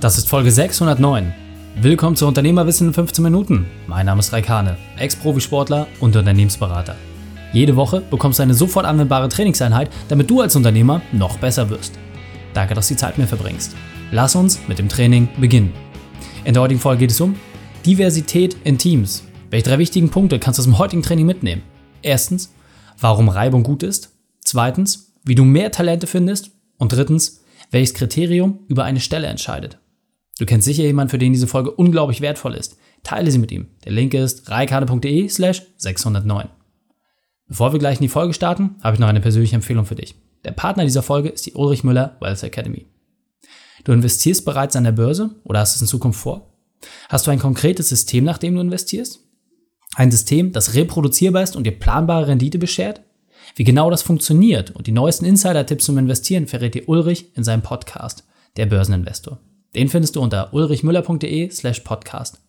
Das ist Folge 609. Willkommen zu Unternehmerwissen in 15 Minuten. Mein Name ist Raikane, Ex-Profisportler und Unternehmensberater. Jede Woche bekommst du eine sofort anwendbare Trainingseinheit, damit du als Unternehmer noch besser wirst. Danke, dass du die Zeit mir verbringst. Lass uns mit dem Training beginnen. In der heutigen Folge geht es um Diversität in Teams. Welche drei wichtigen Punkte kannst du aus dem heutigen Training mitnehmen? Erstens, warum Reibung gut ist. Zweitens, wie du mehr Talente findest. Und drittens, welches Kriterium über eine Stelle entscheidet. Du kennst sicher jemanden, für den diese Folge unglaublich wertvoll ist. Teile sie mit ihm. Der Link ist reikane.de slash 609. Bevor wir gleich in die Folge starten, habe ich noch eine persönliche Empfehlung für dich. Der Partner dieser Folge ist die Ulrich Müller Wealth Academy. Du investierst bereits an der Börse oder hast es in Zukunft vor? Hast du ein konkretes System, nach dem du investierst? Ein System, das reproduzierbar ist und dir planbare Rendite beschert? Wie genau das funktioniert und die neuesten Insider-Tipps zum Investieren verrät dir Ulrich in seinem Podcast, der Börseninvestor. Den findest du unter ulrichmüller.de slash podcast.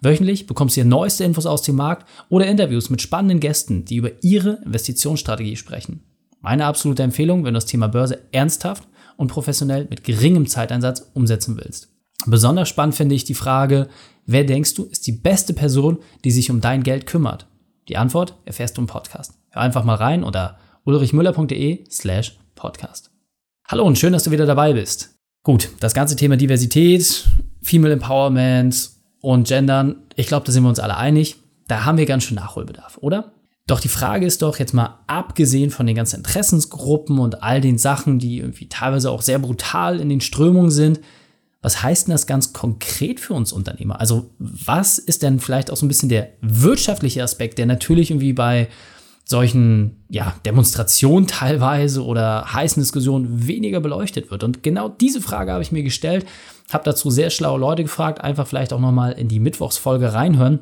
Wöchentlich bekommst du hier neueste Infos aus dem Markt oder Interviews mit spannenden Gästen, die über ihre Investitionsstrategie sprechen. Meine absolute Empfehlung, wenn du das Thema Börse ernsthaft und professionell mit geringem Zeiteinsatz umsetzen willst. Besonders spannend finde ich die Frage, wer denkst du ist die beste Person, die sich um dein Geld kümmert? Die Antwort erfährst du im Podcast. Hör einfach mal rein unter ulrichmüller.de slash podcast. Hallo und schön, dass du wieder dabei bist. Gut, das ganze Thema Diversität, Female Empowerment und Gendern, ich glaube, da sind wir uns alle einig. Da haben wir ganz schön Nachholbedarf, oder? Doch die Frage ist doch jetzt mal abgesehen von den ganzen Interessensgruppen und all den Sachen, die irgendwie teilweise auch sehr brutal in den Strömungen sind, was heißt denn das ganz konkret für uns Unternehmer? Also was ist denn vielleicht auch so ein bisschen der wirtschaftliche Aspekt, der natürlich irgendwie bei solchen ja, Demonstrationen teilweise oder heißen Diskussionen weniger beleuchtet wird. Und genau diese Frage habe ich mir gestellt, habe dazu sehr schlaue Leute gefragt, einfach vielleicht auch nochmal in die Mittwochsfolge reinhören.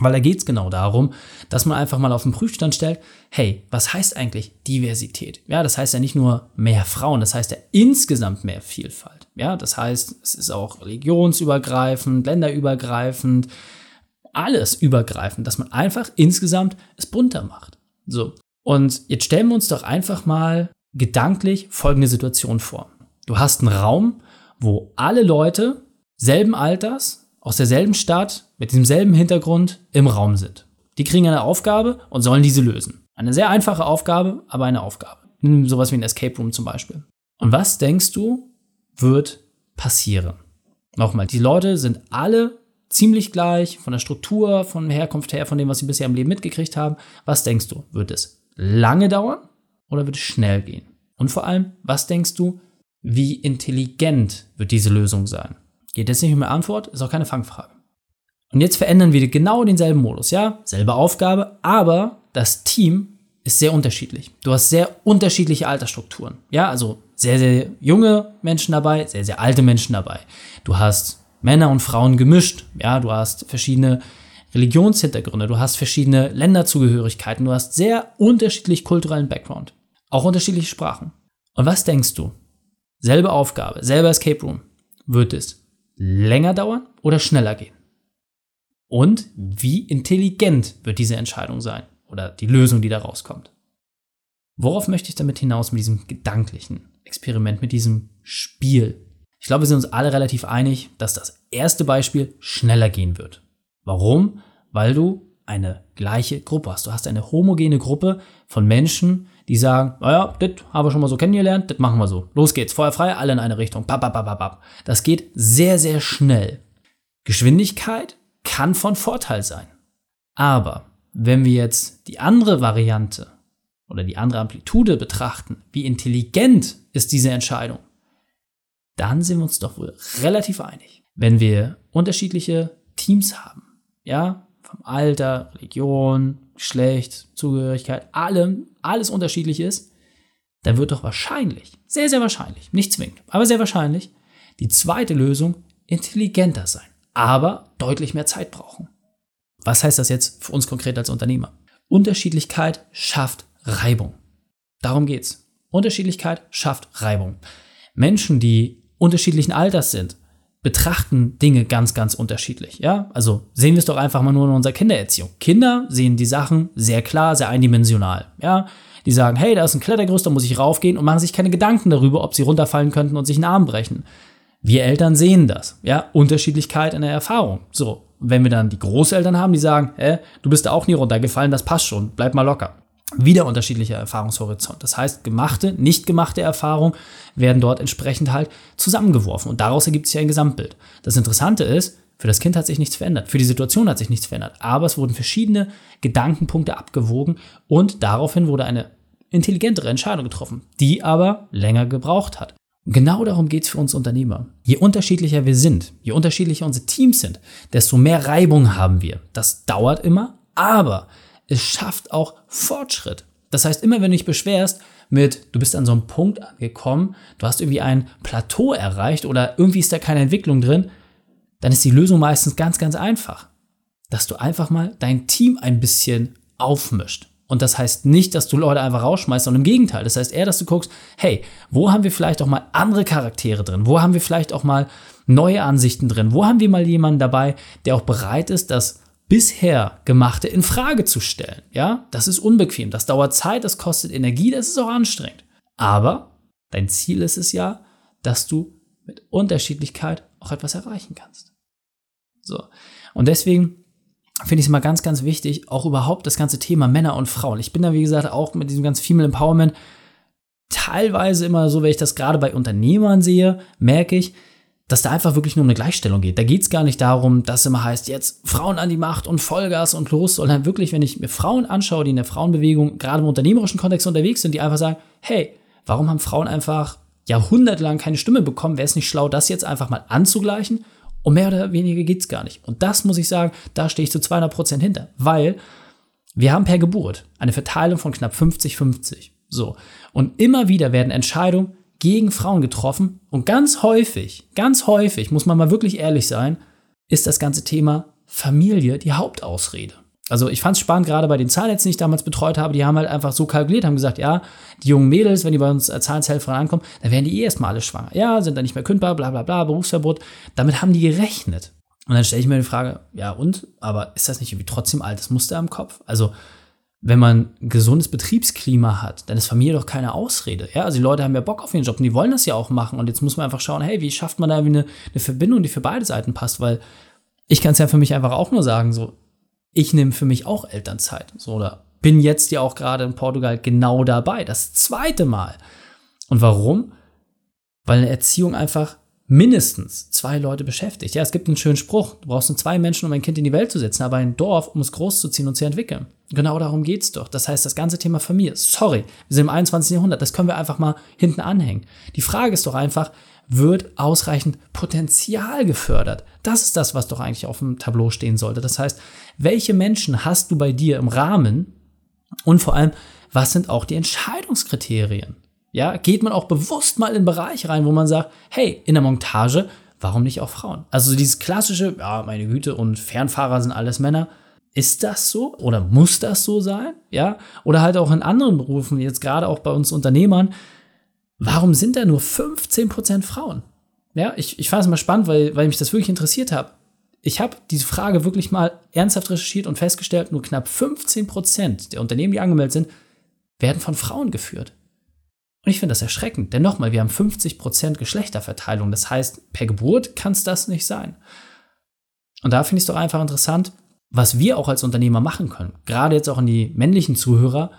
Weil da geht es genau darum, dass man einfach mal auf den Prüfstand stellt, hey, was heißt eigentlich Diversität? Ja, das heißt ja nicht nur mehr Frauen, das heißt ja insgesamt mehr Vielfalt. Ja, das heißt, es ist auch religionsübergreifend, länderübergreifend, alles übergreifend, dass man einfach insgesamt es bunter macht. So. Und jetzt stellen wir uns doch einfach mal gedanklich folgende Situation vor. Du hast einen Raum, wo alle Leute selben Alters, aus derselben Stadt, mit demselben Hintergrund im Raum sind. Die kriegen eine Aufgabe und sollen diese lösen. Eine sehr einfache Aufgabe, aber eine Aufgabe. Nimm sowas wie ein Escape Room zum Beispiel. Und was denkst du, wird passieren? Nochmal, die Leute sind alle ziemlich gleich von der Struktur, von Herkunft her, von dem, was sie bisher im Leben mitgekriegt haben. Was denkst du? Wird es lange dauern oder wird es schnell gehen? Und vor allem, was denkst du, wie intelligent wird diese Lösung sein? Geht jetzt nicht um eine Antwort, ist auch keine Fangfrage. Und jetzt verändern wir genau denselben Modus, ja? Selbe Aufgabe, aber das Team ist sehr unterschiedlich. Du hast sehr unterschiedliche Altersstrukturen. Ja, also sehr, sehr junge Menschen dabei, sehr, sehr alte Menschen dabei. Du hast Männer und Frauen gemischt. Ja, du hast verschiedene Religionshintergründe, du hast verschiedene Länderzugehörigkeiten, du hast sehr unterschiedlich kulturellen Background, auch unterschiedliche Sprachen. Und was denkst du? Selbe Aufgabe, selber Escape Room. Wird es länger dauern oder schneller gehen? Und wie intelligent wird diese Entscheidung sein oder die Lösung, die da rauskommt? Worauf möchte ich damit hinaus mit diesem gedanklichen Experiment, mit diesem Spiel? Ich glaube, wir sind uns alle relativ einig, dass das erste Beispiel schneller gehen wird. Warum? Weil du eine gleiche Gruppe hast. Du hast eine homogene Gruppe von Menschen, die sagen, naja, das haben wir schon mal so kennengelernt, das machen wir so. Los geht's, Feuer frei, alle in eine Richtung. Bap, bap, bap, bap. Das geht sehr, sehr schnell. Geschwindigkeit kann von Vorteil sein. Aber wenn wir jetzt die andere Variante oder die andere Amplitude betrachten, wie intelligent ist diese Entscheidung, dann sind wir uns doch wohl relativ einig. Wenn wir unterschiedliche Teams haben, ja, vom Alter, Religion, Geschlecht, Zugehörigkeit, allem, alles unterschiedlich ist, dann wird doch wahrscheinlich, sehr, sehr wahrscheinlich, nicht zwingend, aber sehr wahrscheinlich, die zweite Lösung intelligenter sein, aber deutlich mehr Zeit brauchen. Was heißt das jetzt für uns konkret als Unternehmer? Unterschiedlichkeit schafft Reibung. Darum geht's. Unterschiedlichkeit schafft Reibung. Menschen, die unterschiedlichen Alters sind, betrachten Dinge ganz, ganz unterschiedlich. Ja, also sehen wir es doch einfach mal nur in unserer Kindererziehung. Kinder sehen die Sachen sehr klar, sehr eindimensional. Ja, die sagen, hey, da ist ein Klettergerüst, da muss ich raufgehen und machen sich keine Gedanken darüber, ob sie runterfallen könnten und sich einen Arm brechen. Wir Eltern sehen das, ja, Unterschiedlichkeit in der Erfahrung. So, wenn wir dann die Großeltern haben, die sagen, hä, du bist da auch nie runtergefallen, das passt schon, bleib mal locker. Wieder unterschiedlicher Erfahrungshorizont. Das heißt, gemachte, nicht gemachte Erfahrungen werden dort entsprechend halt zusammengeworfen und daraus ergibt sich ein Gesamtbild. Das Interessante ist, für das Kind hat sich nichts verändert, für die Situation hat sich nichts verändert, aber es wurden verschiedene Gedankenpunkte abgewogen und daraufhin wurde eine intelligentere Entscheidung getroffen, die aber länger gebraucht hat. Genau darum geht es für uns Unternehmer. Je unterschiedlicher wir sind, je unterschiedlicher unsere Teams sind, desto mehr Reibung haben wir. Das dauert immer, aber es schafft auch Fortschritt. Das heißt, immer wenn du dich beschwerst mit, du bist an so einem Punkt angekommen, du hast irgendwie ein Plateau erreicht oder irgendwie ist da keine Entwicklung drin, dann ist die Lösung meistens ganz, ganz einfach. Dass du einfach mal dein Team ein bisschen aufmischt. Und das heißt nicht, dass du Leute einfach rausschmeißt, sondern im Gegenteil. Das heißt eher, dass du guckst, hey, wo haben wir vielleicht auch mal andere Charaktere drin? Wo haben wir vielleicht auch mal neue Ansichten drin? Wo haben wir mal jemanden dabei, der auch bereit ist, das bisher Gemachte in Frage zu stellen? Ja, das ist unbequem. Das dauert Zeit, das kostet Energie, das ist auch anstrengend. Aber dein Ziel ist es ja, dass du mit Unterschiedlichkeit auch etwas erreichen kannst. So. Und deswegen finde ich es immer ganz, ganz wichtig, auch überhaupt das ganze Thema Männer und Frauen. Ich bin da, wie gesagt, auch mit diesem ganzen Female Empowerment teilweise immer so, wenn ich das gerade bei Unternehmern sehe, merke ich, dass da einfach wirklich nur um eine Gleichstellung geht. Da geht es gar nicht darum, dass immer heißt, jetzt Frauen an die Macht und Vollgas und los, sondern wirklich, wenn ich mir Frauen anschaue, die in der Frauenbewegung gerade im unternehmerischen Kontext unterwegs sind, die einfach sagen, hey, warum haben Frauen einfach jahrhundertelang keine Stimme bekommen? Wäre es nicht schlau, das jetzt einfach mal anzugleichen und mehr oder weniger geht es gar nicht. Und das muss ich sagen, da stehe ich zu 200 Prozent hinter, weil wir haben per Geburt eine Verteilung von knapp 50-50. So. Und immer wieder werden Entscheidungen gegen Frauen getroffen. Und ganz häufig, ganz häufig, muss man mal wirklich ehrlich sein, ist das ganze Thema Familie die Hauptausrede. Also ich fand es spannend, gerade bei den Zahnärzten, die ich damals betreut habe, die haben halt einfach so kalkuliert, haben gesagt, ja, die jungen Mädels, wenn die bei uns als Zahnhelferin ankommen, dann werden die eh erstmal alle schwanger. Ja, sind dann nicht mehr kündbar, bla bla bla, Berufsverbot. Damit haben die gerechnet. Und dann stelle ich mir die Frage, ja und? Aber ist das nicht irgendwie trotzdem altes Muster im Kopf? Also wenn man ein gesundes Betriebsklima hat, dann ist Familie doch keine Ausrede. Ja, also die Leute haben ja Bock auf ihren Job und die wollen das ja auch machen. Und jetzt muss man einfach schauen, hey, wie schafft man da eine, eine Verbindung, die für beide Seiten passt? Weil ich kann es ja für mich einfach auch nur sagen, so, ich nehme für mich auch Elternzeit. So, oder bin jetzt ja auch gerade in Portugal genau dabei. Das zweite Mal. Und warum? Weil eine Erziehung einfach mindestens zwei Leute beschäftigt. Ja, es gibt einen schönen Spruch. Du brauchst nur zwei Menschen, um ein Kind in die Welt zu setzen, aber ein Dorf, um es großzuziehen und zu entwickeln. Genau darum geht es doch. Das heißt, das ganze Thema Familie, sorry, wir sind im 21. Jahrhundert, das können wir einfach mal hinten anhängen. Die Frage ist doch einfach, wird ausreichend Potenzial gefördert? Das ist das, was doch eigentlich auf dem Tableau stehen sollte. Das heißt, welche Menschen hast du bei dir im Rahmen und vor allem, was sind auch die Entscheidungskriterien? Ja, geht man auch bewusst mal in einen Bereich rein, wo man sagt, hey, in der Montage, warum nicht auch Frauen? Also dieses klassische, ja, meine Güte, und Fernfahrer sind alles Männer. Ist das so oder muss das so sein? Ja, oder halt auch in anderen Berufen, jetzt gerade auch bei uns Unternehmern, warum sind da nur 15% Frauen? Ja, ich, ich fand es mal spannend, weil, weil mich das wirklich interessiert hat. Ich habe diese Frage wirklich mal ernsthaft recherchiert und festgestellt, nur knapp 15% der Unternehmen, die angemeldet sind, werden von Frauen geführt. Und ich finde das erschreckend, denn nochmal, wir haben 50% Geschlechterverteilung. Das heißt, per Geburt kann es das nicht sein. Und da finde ich es doch einfach interessant, was wir auch als Unternehmer machen können. Gerade jetzt auch an die männlichen Zuhörer,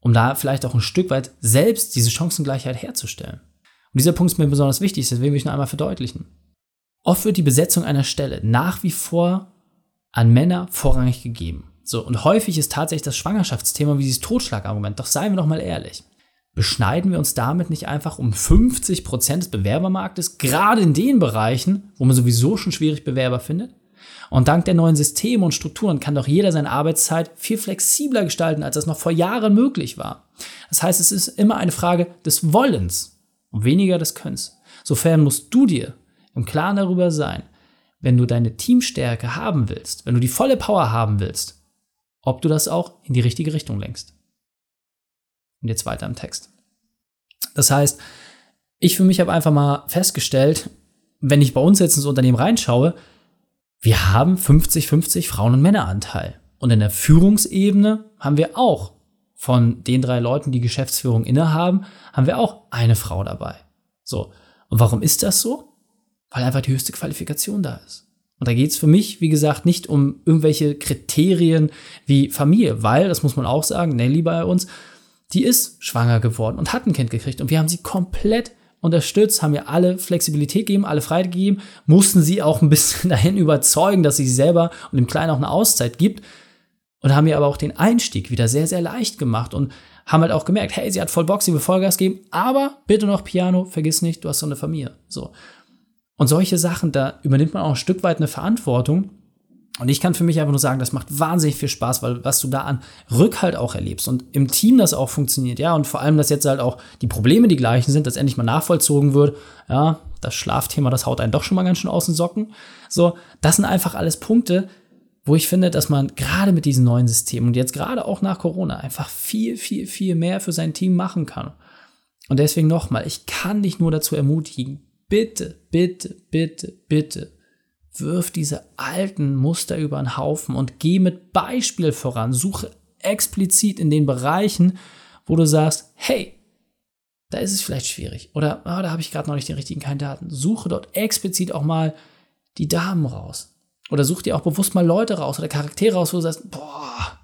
um da vielleicht auch ein Stück weit selbst diese Chancengleichheit herzustellen. Und dieser Punkt ist mir besonders wichtig, deswegen will ich noch einmal verdeutlichen. Oft wird die Besetzung einer Stelle nach wie vor an Männer vorrangig gegeben. So, und häufig ist tatsächlich das Schwangerschaftsthema wie dieses Totschlagargument. Doch seien wir doch mal ehrlich. Beschneiden wir uns damit nicht einfach um 50 Prozent des Bewerbermarktes, gerade in den Bereichen, wo man sowieso schon schwierig Bewerber findet? Und dank der neuen Systeme und Strukturen kann doch jeder seine Arbeitszeit viel flexibler gestalten, als das noch vor Jahren möglich war. Das heißt, es ist immer eine Frage des Wollens und weniger des Könns. Sofern musst du dir im Klaren darüber sein, wenn du deine Teamstärke haben willst, wenn du die volle Power haben willst, ob du das auch in die richtige Richtung lenkst. Und jetzt weiter im Text. Das heißt, ich für mich habe einfach mal festgestellt, wenn ich bei uns jetzt ins Unternehmen reinschaue, wir haben 50-50 Frauen- und Männeranteil. Und in der Führungsebene haben wir auch von den drei Leuten, die Geschäftsführung innehaben, haben wir auch eine Frau dabei. So. Und warum ist das so? weil einfach die höchste Qualifikation da ist. Und da geht es für mich, wie gesagt, nicht um irgendwelche Kriterien wie Familie, weil, das muss man auch sagen, Nelly bei uns, die ist schwanger geworden und hat ein Kind gekriegt. Und wir haben sie komplett unterstützt, haben ihr alle Flexibilität gegeben, alle Freiheit gegeben, mussten sie auch ein bisschen dahin überzeugen, dass sie sich selber und dem Kleinen auch eine Auszeit gibt. Und haben ihr aber auch den Einstieg wieder sehr, sehr leicht gemacht und haben halt auch gemerkt, hey, sie hat voll Bock, sie will Vollgas geben, aber bitte noch Piano, vergiss nicht, du hast so eine Familie. So. Und solche Sachen, da übernimmt man auch ein Stück weit eine Verantwortung. Und ich kann für mich einfach nur sagen, das macht wahnsinnig viel Spaß, weil was du da an Rückhalt auch erlebst und im Team das auch funktioniert, ja, und vor allem, dass jetzt halt auch die Probleme die gleichen sind, dass endlich mal nachvollzogen wird, ja, das Schlafthema, das haut einen doch schon mal ganz schön aus den Socken. So, das sind einfach alles Punkte, wo ich finde, dass man gerade mit diesen neuen Systemen und jetzt gerade auch nach Corona einfach viel, viel, viel mehr für sein Team machen kann. Und deswegen nochmal, ich kann dich nur dazu ermutigen, bitte, bitte, bitte, bitte, wirf diese alten Muster über den Haufen und geh mit Beispiel voran. Suche explizit in den Bereichen, wo du sagst, hey, da ist es vielleicht schwierig. Oder oh, da habe ich gerade noch nicht den richtigen Kandidaten. Suche dort explizit auch mal die Damen raus. Oder such dir auch bewusst mal Leute raus oder Charaktere raus, wo du sagst, boah,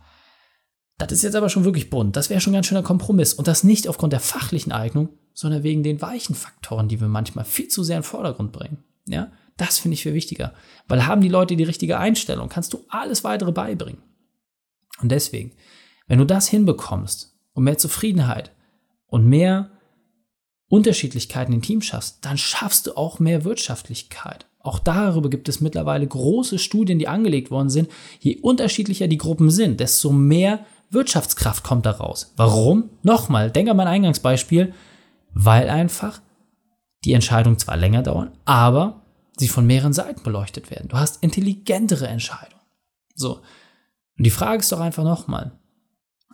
das ist jetzt aber schon wirklich bunt. Das wäre schon ein ganz schöner Kompromiss. Und das nicht aufgrund der fachlichen Eignung, sondern wegen den weichen Faktoren, die wir manchmal viel zu sehr in den Vordergrund bringen. Ja, das finde ich viel wichtiger. Weil haben die Leute die richtige Einstellung, kannst du alles weitere beibringen. Und deswegen, wenn du das hinbekommst und mehr Zufriedenheit und mehr Unterschiedlichkeiten im Team schaffst, dann schaffst du auch mehr Wirtschaftlichkeit. Auch darüber gibt es mittlerweile große Studien, die angelegt worden sind. Je unterschiedlicher die Gruppen sind, desto mehr Wirtschaftskraft kommt daraus. Warum? Nochmal, denk an mein Eingangsbeispiel weil einfach die Entscheidungen zwar länger dauern, aber sie von mehreren Seiten beleuchtet werden. Du hast intelligentere Entscheidungen. So. Und die Frage ist doch einfach nochmal,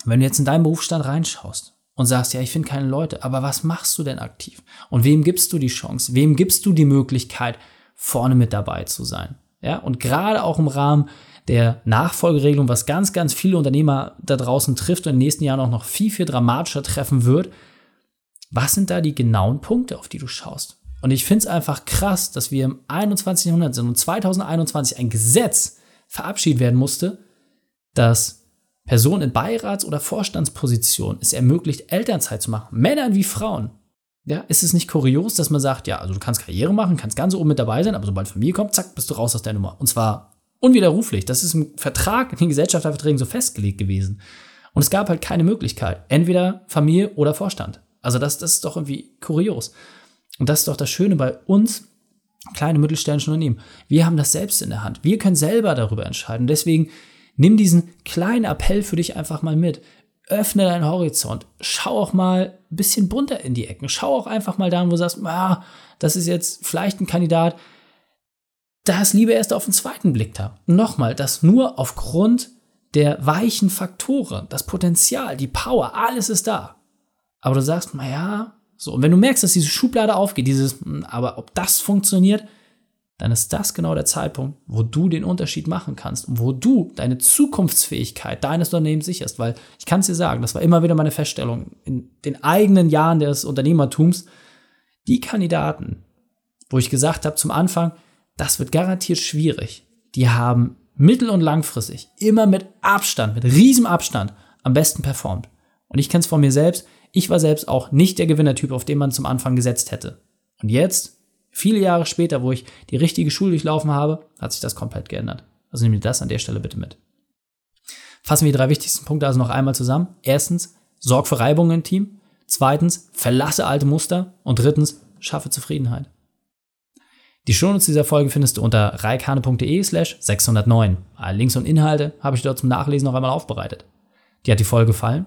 wenn du jetzt in deinen Berufsstand reinschaust und sagst, ja, ich finde keine Leute, aber was machst du denn aktiv? Und wem gibst du die Chance? Wem gibst du die Möglichkeit, vorne mit dabei zu sein? Ja, und gerade auch im Rahmen der Nachfolgeregelung, was ganz, ganz viele Unternehmer da draußen trifft und in den nächsten Jahren auch noch viel, viel dramatischer treffen wird, was sind da die genauen Punkte, auf die du schaust? Und ich finde es einfach krass, dass wir im 21. Jahrhundert sind und 2021 ein Gesetz verabschiedet werden musste, dass Personen in Beirats- oder Vorstandspositionen es ermöglicht, Elternzeit zu machen, Männern wie Frauen. Ja, ist es nicht kurios, dass man sagt, ja, also du kannst Karriere machen, kannst ganz oben mit dabei sein, aber sobald Familie kommt, zack, bist du raus aus der Nummer. Und zwar unwiderruflich. Das ist im Vertrag, in den Gesellschaftsverträgen so festgelegt gewesen. Und es gab halt keine Möglichkeit. Entweder Familie oder Vorstand. Also das, das ist doch irgendwie kurios. Und das ist doch das Schöne bei uns, kleine mittelständischen Unternehmen. Wir haben das selbst in der Hand. Wir können selber darüber entscheiden. Deswegen nimm diesen kleinen Appell für dich einfach mal mit. Öffne deinen Horizont. Schau auch mal ein bisschen bunter in die Ecken. Schau auch einfach mal da, wo du sagst, ah, das ist jetzt vielleicht ein Kandidat, das lieber erst auf den zweiten Blick da. Nochmal, das nur aufgrund der weichen Faktoren, das Potenzial, die Power, alles ist da. Aber du sagst, naja, so. Und wenn du merkst, dass diese Schublade aufgeht, dieses, hm, aber ob das funktioniert, dann ist das genau der Zeitpunkt, wo du den Unterschied machen kannst und wo du deine Zukunftsfähigkeit deines Unternehmens sicherst. Weil ich kann es dir sagen, das war immer wieder meine Feststellung in den eigenen Jahren des Unternehmertums. Die Kandidaten, wo ich gesagt habe zum Anfang, das wird garantiert schwierig, die haben mittel- und langfristig immer mit Abstand, mit riesem Abstand am besten performt. Und ich kenne es von mir selbst. Ich war selbst auch nicht der Gewinnertyp, auf den man zum Anfang gesetzt hätte. Und jetzt, viele Jahre später, wo ich die richtige Schule durchlaufen habe, hat sich das komplett geändert. Also nimm dir das an der Stelle bitte mit. Fassen wir die drei wichtigsten Punkte also noch einmal zusammen. Erstens, sorg für Reibungen im Team. Zweitens, verlasse alte Muster. Und drittens, schaffe Zufriedenheit. Die Shownotes dieser Folge findest du unter reikane.de slash 609. Alle Links und Inhalte habe ich dort zum Nachlesen noch einmal aufbereitet. Dir hat die Folge gefallen?